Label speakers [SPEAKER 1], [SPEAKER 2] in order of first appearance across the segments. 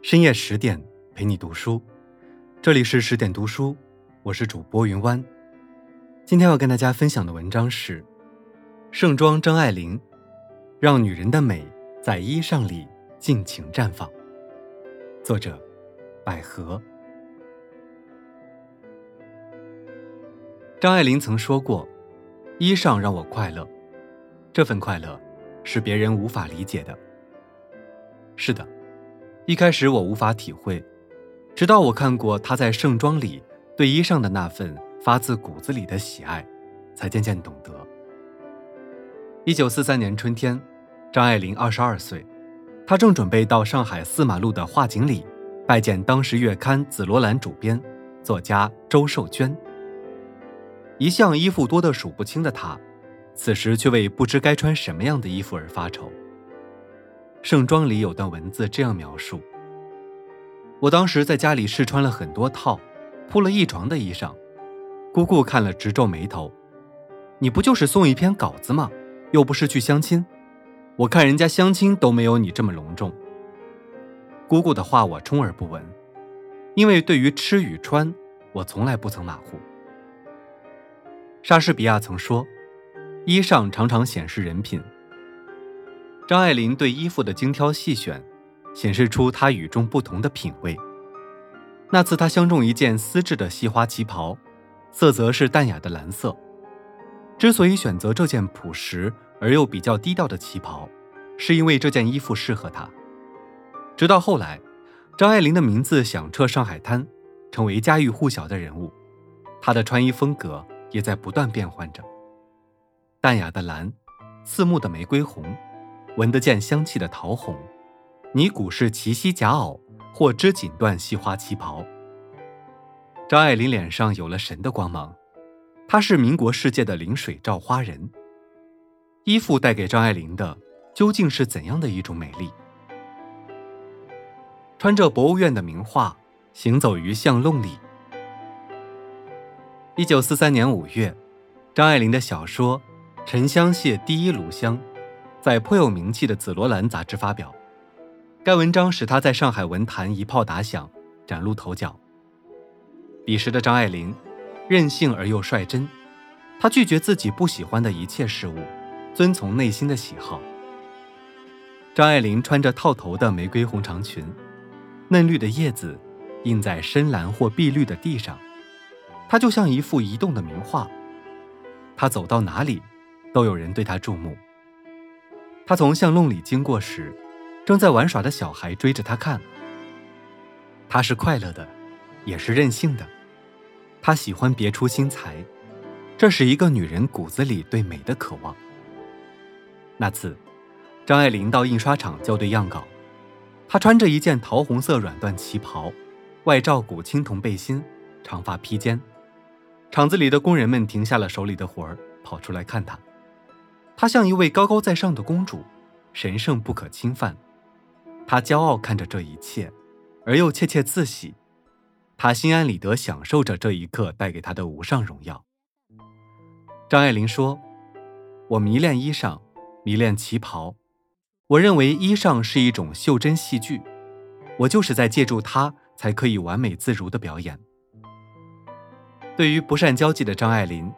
[SPEAKER 1] 深夜十点陪你读书，这里是十点读书，我是主播云湾。今天要跟大家分享的文章是《盛装张爱玲》，让女人的美在衣裳里尽情绽放。作者：百合。张爱玲曾说过：“衣裳让我快乐，这份快乐是别人无法理解的。”是的。一开始我无法体会，直到我看过她在盛装里对衣裳的那份发自骨子里的喜爱，才渐渐懂得。一九四三年春天，张爱玲二十二岁，她正准备到上海四马路的画锦里拜见当时月刊《紫罗兰》主编作家周寿娟。一向衣服多得数不清的她，此时却为不知该穿什么样的衣服而发愁。盛装里有段文字这样描述：我当时在家里试穿了很多套，铺了一床的衣裳。姑姑看了直皱眉头：“你不就是送一篇稿子吗？又不是去相亲。我看人家相亲都没有你这么隆重。”姑姑的话我充耳不闻，因为对于吃与穿，我从来不曾马虎。莎士比亚曾说：“衣裳常常显示人品。”张爱玲对衣服的精挑细选，显示出她与众不同的品味。那次她相中一件丝质的细花旗袍，色泽是淡雅的蓝色。之所以选择这件朴实而又比较低调的旗袍，是因为这件衣服适合她。直到后来，张爱玲的名字响彻上海滩，成为家喻户晓的人物，她的穿衣风格也在不断变换着。淡雅的蓝，刺目的玫瑰红。闻得见香气的桃红，尼古式齐膝夹袄或织锦缎细花旗袍。张爱玲脸上有了神的光芒，她是民国世界的临水照花人。衣服带给张爱玲的究竟是怎样的一种美丽？穿着博物院的名画，行走于巷弄里。一九四三年五月，张爱玲的小说《沉香屑第一炉香》。在颇有名气的《紫罗兰》杂志发表，该文章使他在上海文坛一炮打响，崭露头角。彼时的张爱玲，任性而又率真，她拒绝自己不喜欢的一切事物，遵从内心的喜好。张爱玲穿着套头的玫瑰红长裙，嫩绿的叶子印在深蓝或碧绿的地上，她就像一幅移动的名画。她走到哪里，都有人对她注目。他从巷弄里经过时，正在玩耍的小孩追着他看。他是快乐的，也是任性的。他喜欢别出心裁，这是一个女人骨子里对美的渴望。那次，张爱玲到印刷厂校对样稿，她穿着一件桃红色软缎旗袍，外罩古青铜背心，长发披肩。厂子里的工人们停下了手里的活儿，跑出来看她。她像一位高高在上的公主，神圣不可侵犯。她骄傲看着这一切，而又窃窃自喜。她心安理得享受着这一刻带给她的无上荣耀。张爱玲说：“我迷恋衣裳，迷恋旗袍。我认为衣裳是一种袖珍戏剧，我就是在借助它才可以完美自如的表演。”对于不善交际的张爱玲，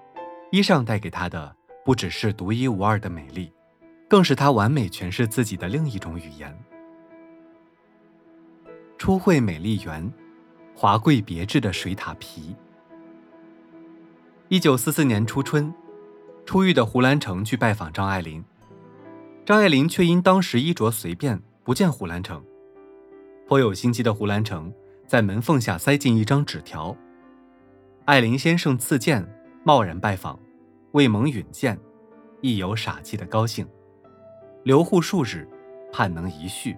[SPEAKER 1] 衣裳带给她的。不只是独一无二的美丽，更是她完美诠释自己的另一种语言。初会美丽园，华贵别致的水獭皮。一九四四年初春，出狱的胡兰成去拜访张爱玲，张爱玲却因当时衣着随便，不见胡兰成。颇有心机的胡兰成在门缝下塞进一张纸条：“爱玲先生赐剑，贸然拜访。”未蒙允见，亦有傻气的高兴。留沪数日，盼能一叙。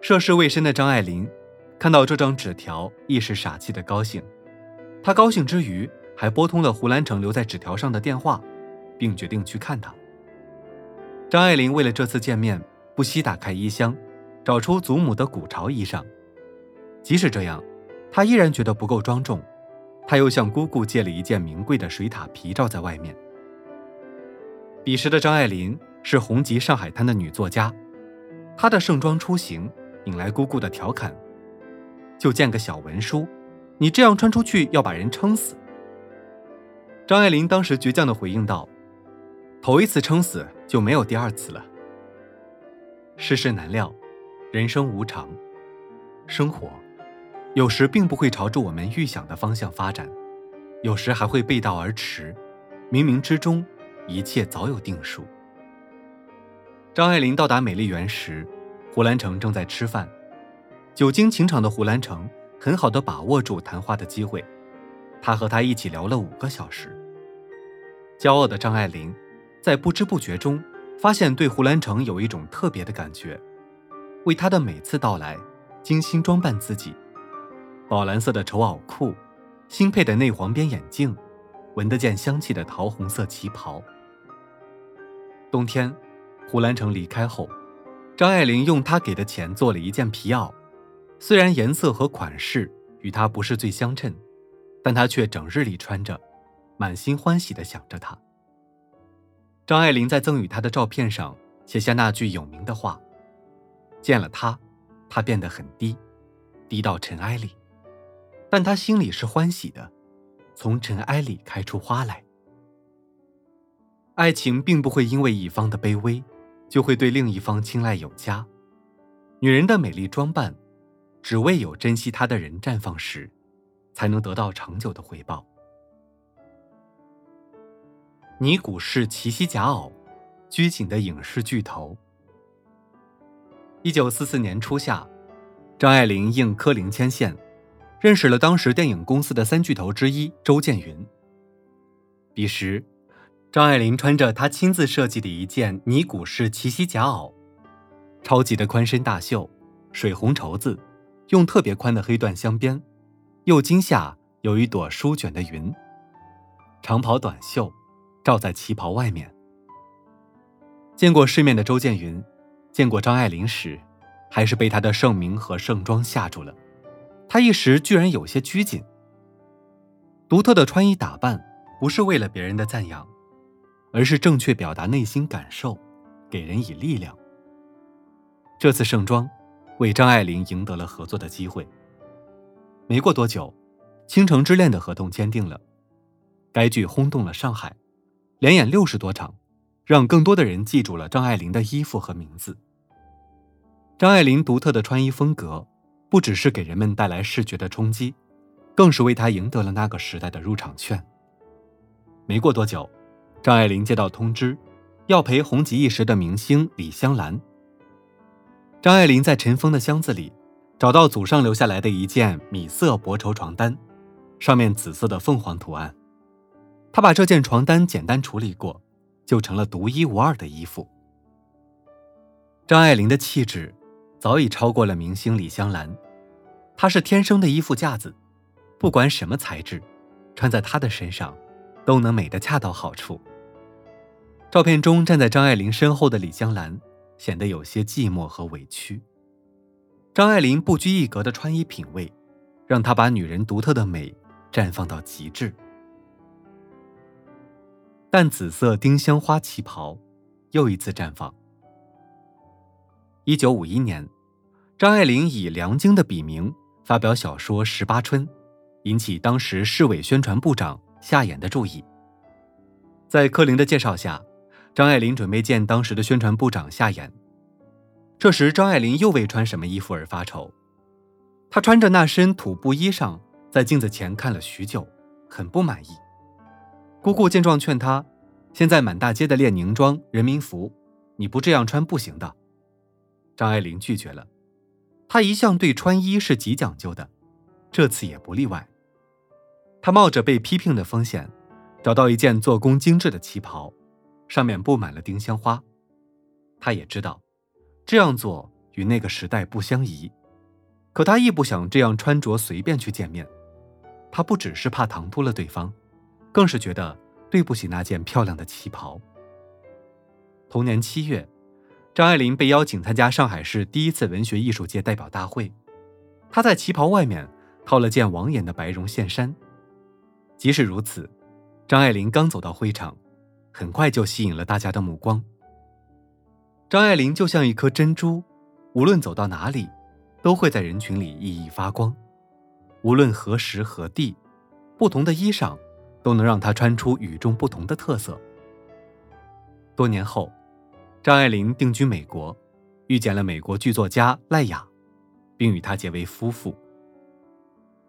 [SPEAKER 1] 涉世未深的张爱玲看到这张纸条，亦是傻气的高兴。她高兴之余，还拨通了胡兰成留在纸条上的电话，并决定去看他。张爱玲为了这次见面，不惜打开衣箱，找出祖母的古朝衣裳。即使这样，她依然觉得不够庄重。他又向姑姑借了一件名贵的水獭皮罩在外面。彼时的张爱玲是红极上海滩的女作家，她的盛装出行引来姑姑的调侃：“就见个小文书，你这样穿出去要把人撑死。”张爱玲当时倔强的回应道：“头一次撑死就没有第二次了。”世事难料，人生无常，生活有时并不会朝着我们预想的方向发展，有时还会背道而驰，冥冥之中，一切早有定数。张爱玲到达美丽园时，胡兰成正在吃饭。久经情场的胡兰成很好的把握住谈话的机会，他和他一起聊了五个小时。骄傲的张爱玲，在不知不觉中发现对胡兰成有一种特别的感觉，为他的每次到来精心装扮自己，宝蓝色的绸袄裤，新配的内黄边眼镜，闻得见香气的桃红色旗袍。冬天。胡兰成离开后，张爱玲用他给的钱做了一件皮袄，虽然颜色和款式与他不是最相称，但他却整日里穿着，满心欢喜地想着他。张爱玲在赠予他的照片上写下那句有名的话：“见了他，他变得很低，低到尘埃里，但他心里是欢喜的，从尘埃里开出花来。”爱情并不会因为一方的卑微。就会对另一方青睐有加。女人的美丽装扮，只为有珍惜她的人绽放时，才能得到长久的回报。尼古是奇西夹袄，拘谨的影视巨头。一九四四年初夏，张爱玲应柯林牵线，认识了当时电影公司的三巨头之一周建云。彼时。张爱玲穿着她亲自设计的一件尼古式齐膝夹袄，超级的宽身大袖，水红绸子，用特别宽的黑缎镶边，右襟下有一朵舒卷的云。长袍短袖，罩在旗袍外面。见过世面的周建云，见过张爱玲时，还是被她的盛名和盛装吓住了。他一时居然有些拘谨。独特的穿衣打扮，不是为了别人的赞扬。而是正确表达内心感受，给人以力量。这次盛装，为张爱玲赢得了合作的机会。没过多久，《倾城之恋》的合同签订了，该剧轰动了上海，连演六十多场，让更多的人记住了张爱玲的衣服和名字。张爱玲独特的穿衣风格，不只是给人们带来视觉的冲击，更是为他赢得了那个时代的入场券。没过多久。张爱玲接到通知，要陪红极一时的明星李香兰。张爱玲在尘封的箱子里，找到祖上留下来的一件米色薄绸床单，上面紫色的凤凰图案。她把这件床单简单处理过，就成了独一无二的衣服。张爱玲的气质早已超过了明星李香兰，她是天生的衣服架子，不管什么材质，穿在她的身上，都能美得恰到好处。照片中站在张爱玲身后的李香兰显得有些寂寞和委屈。张爱玲不拘一格的穿衣品味，让她把女人独特的美绽放到极致。淡紫色丁香花旗袍又一次绽放。一九五一年，张爱玲以梁京的笔名发表小说《十八春》，引起当时市委宣传部长夏衍的注意。在柯林的介绍下。张爱玲准备见当时的宣传部长夏衍，这时张爱玲又为穿什么衣服而发愁。她穿着那身土布衣裳，在镜子前看了许久，很不满意。姑姑见状劝她：“现在满大街的练宁装、人民服，你不这样穿不行的。”张爱玲拒绝了。她一向对穿衣是极讲究的，这次也不例外。她冒着被批评的风险，找到一件做工精致的旗袍。上面布满了丁香花，他也知道这样做与那个时代不相宜，可他亦不想这样穿着随便去见面。他不只是怕唐突了对方，更是觉得对不起那件漂亮的旗袍。同年七月，张爱玲被邀请参加上海市第一次文学艺术界代表大会，她在旗袍外面套了件网眼的白绒线衫。即使如此，张爱玲刚走到会场。很快就吸引了大家的目光。张爱玲就像一颗珍珠，无论走到哪里，都会在人群里熠熠发光。无论何时何地，不同的衣裳都能让她穿出与众不同的特色。多年后，张爱玲定居美国，遇见了美国剧作家赖雅，并与他结为夫妇。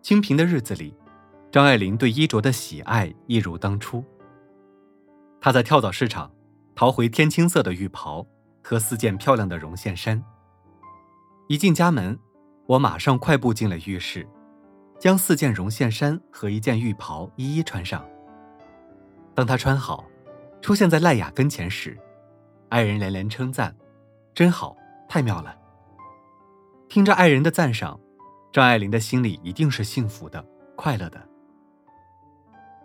[SPEAKER 1] 清贫的日子里，张爱玲对衣着的喜爱一如当初。她在跳蚤市场淘回天青色的浴袍和四件漂亮的绒线衫。一进家门，我马上快步进了浴室，将四件绒线衫和一件浴袍一一穿上。当她穿好，出现在赖雅跟前时，爱人连连称赞：“真好，太妙了。”听着爱人的赞赏，张爱玲的心里一定是幸福的、快乐的。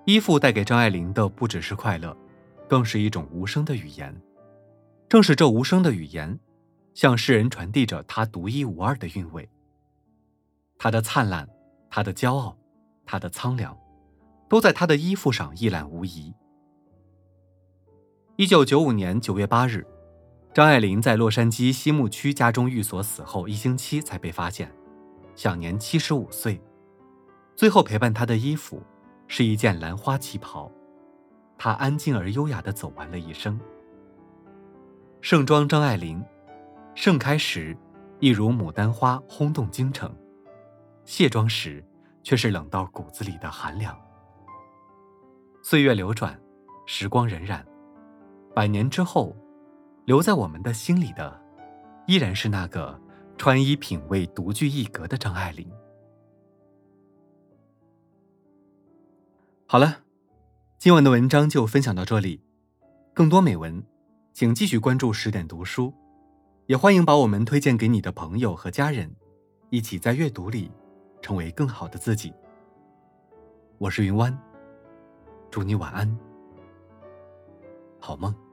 [SPEAKER 1] 衣服带给张爱玲的不只是快乐。更是一种无声的语言，正是这无声的语言，向世人传递着她独一无二的韵味。他的灿烂，他的骄傲，他的苍凉，都在他的衣服上一览无遗。一九九五年九月八日，张爱玲在洛杉矶西木区家中寓所死后一星期才被发现，享年七十五岁。最后陪伴她的衣服是一件兰花旗袍。她安静而优雅的走完了一生。盛装张爱玲，盛开时，一如牡丹花轰动京城；卸妆时，却是冷到骨子里的寒凉。岁月流转，时光荏苒，百年之后，留在我们的心里的，依然是那个穿衣品味独具一格的张爱玲。好了。今晚的文章就分享到这里，更多美文，请继续关注十点读书，也欢迎把我们推荐给你的朋友和家人，一起在阅读里成为更好的自己。我是云湾，祝你晚安，好梦。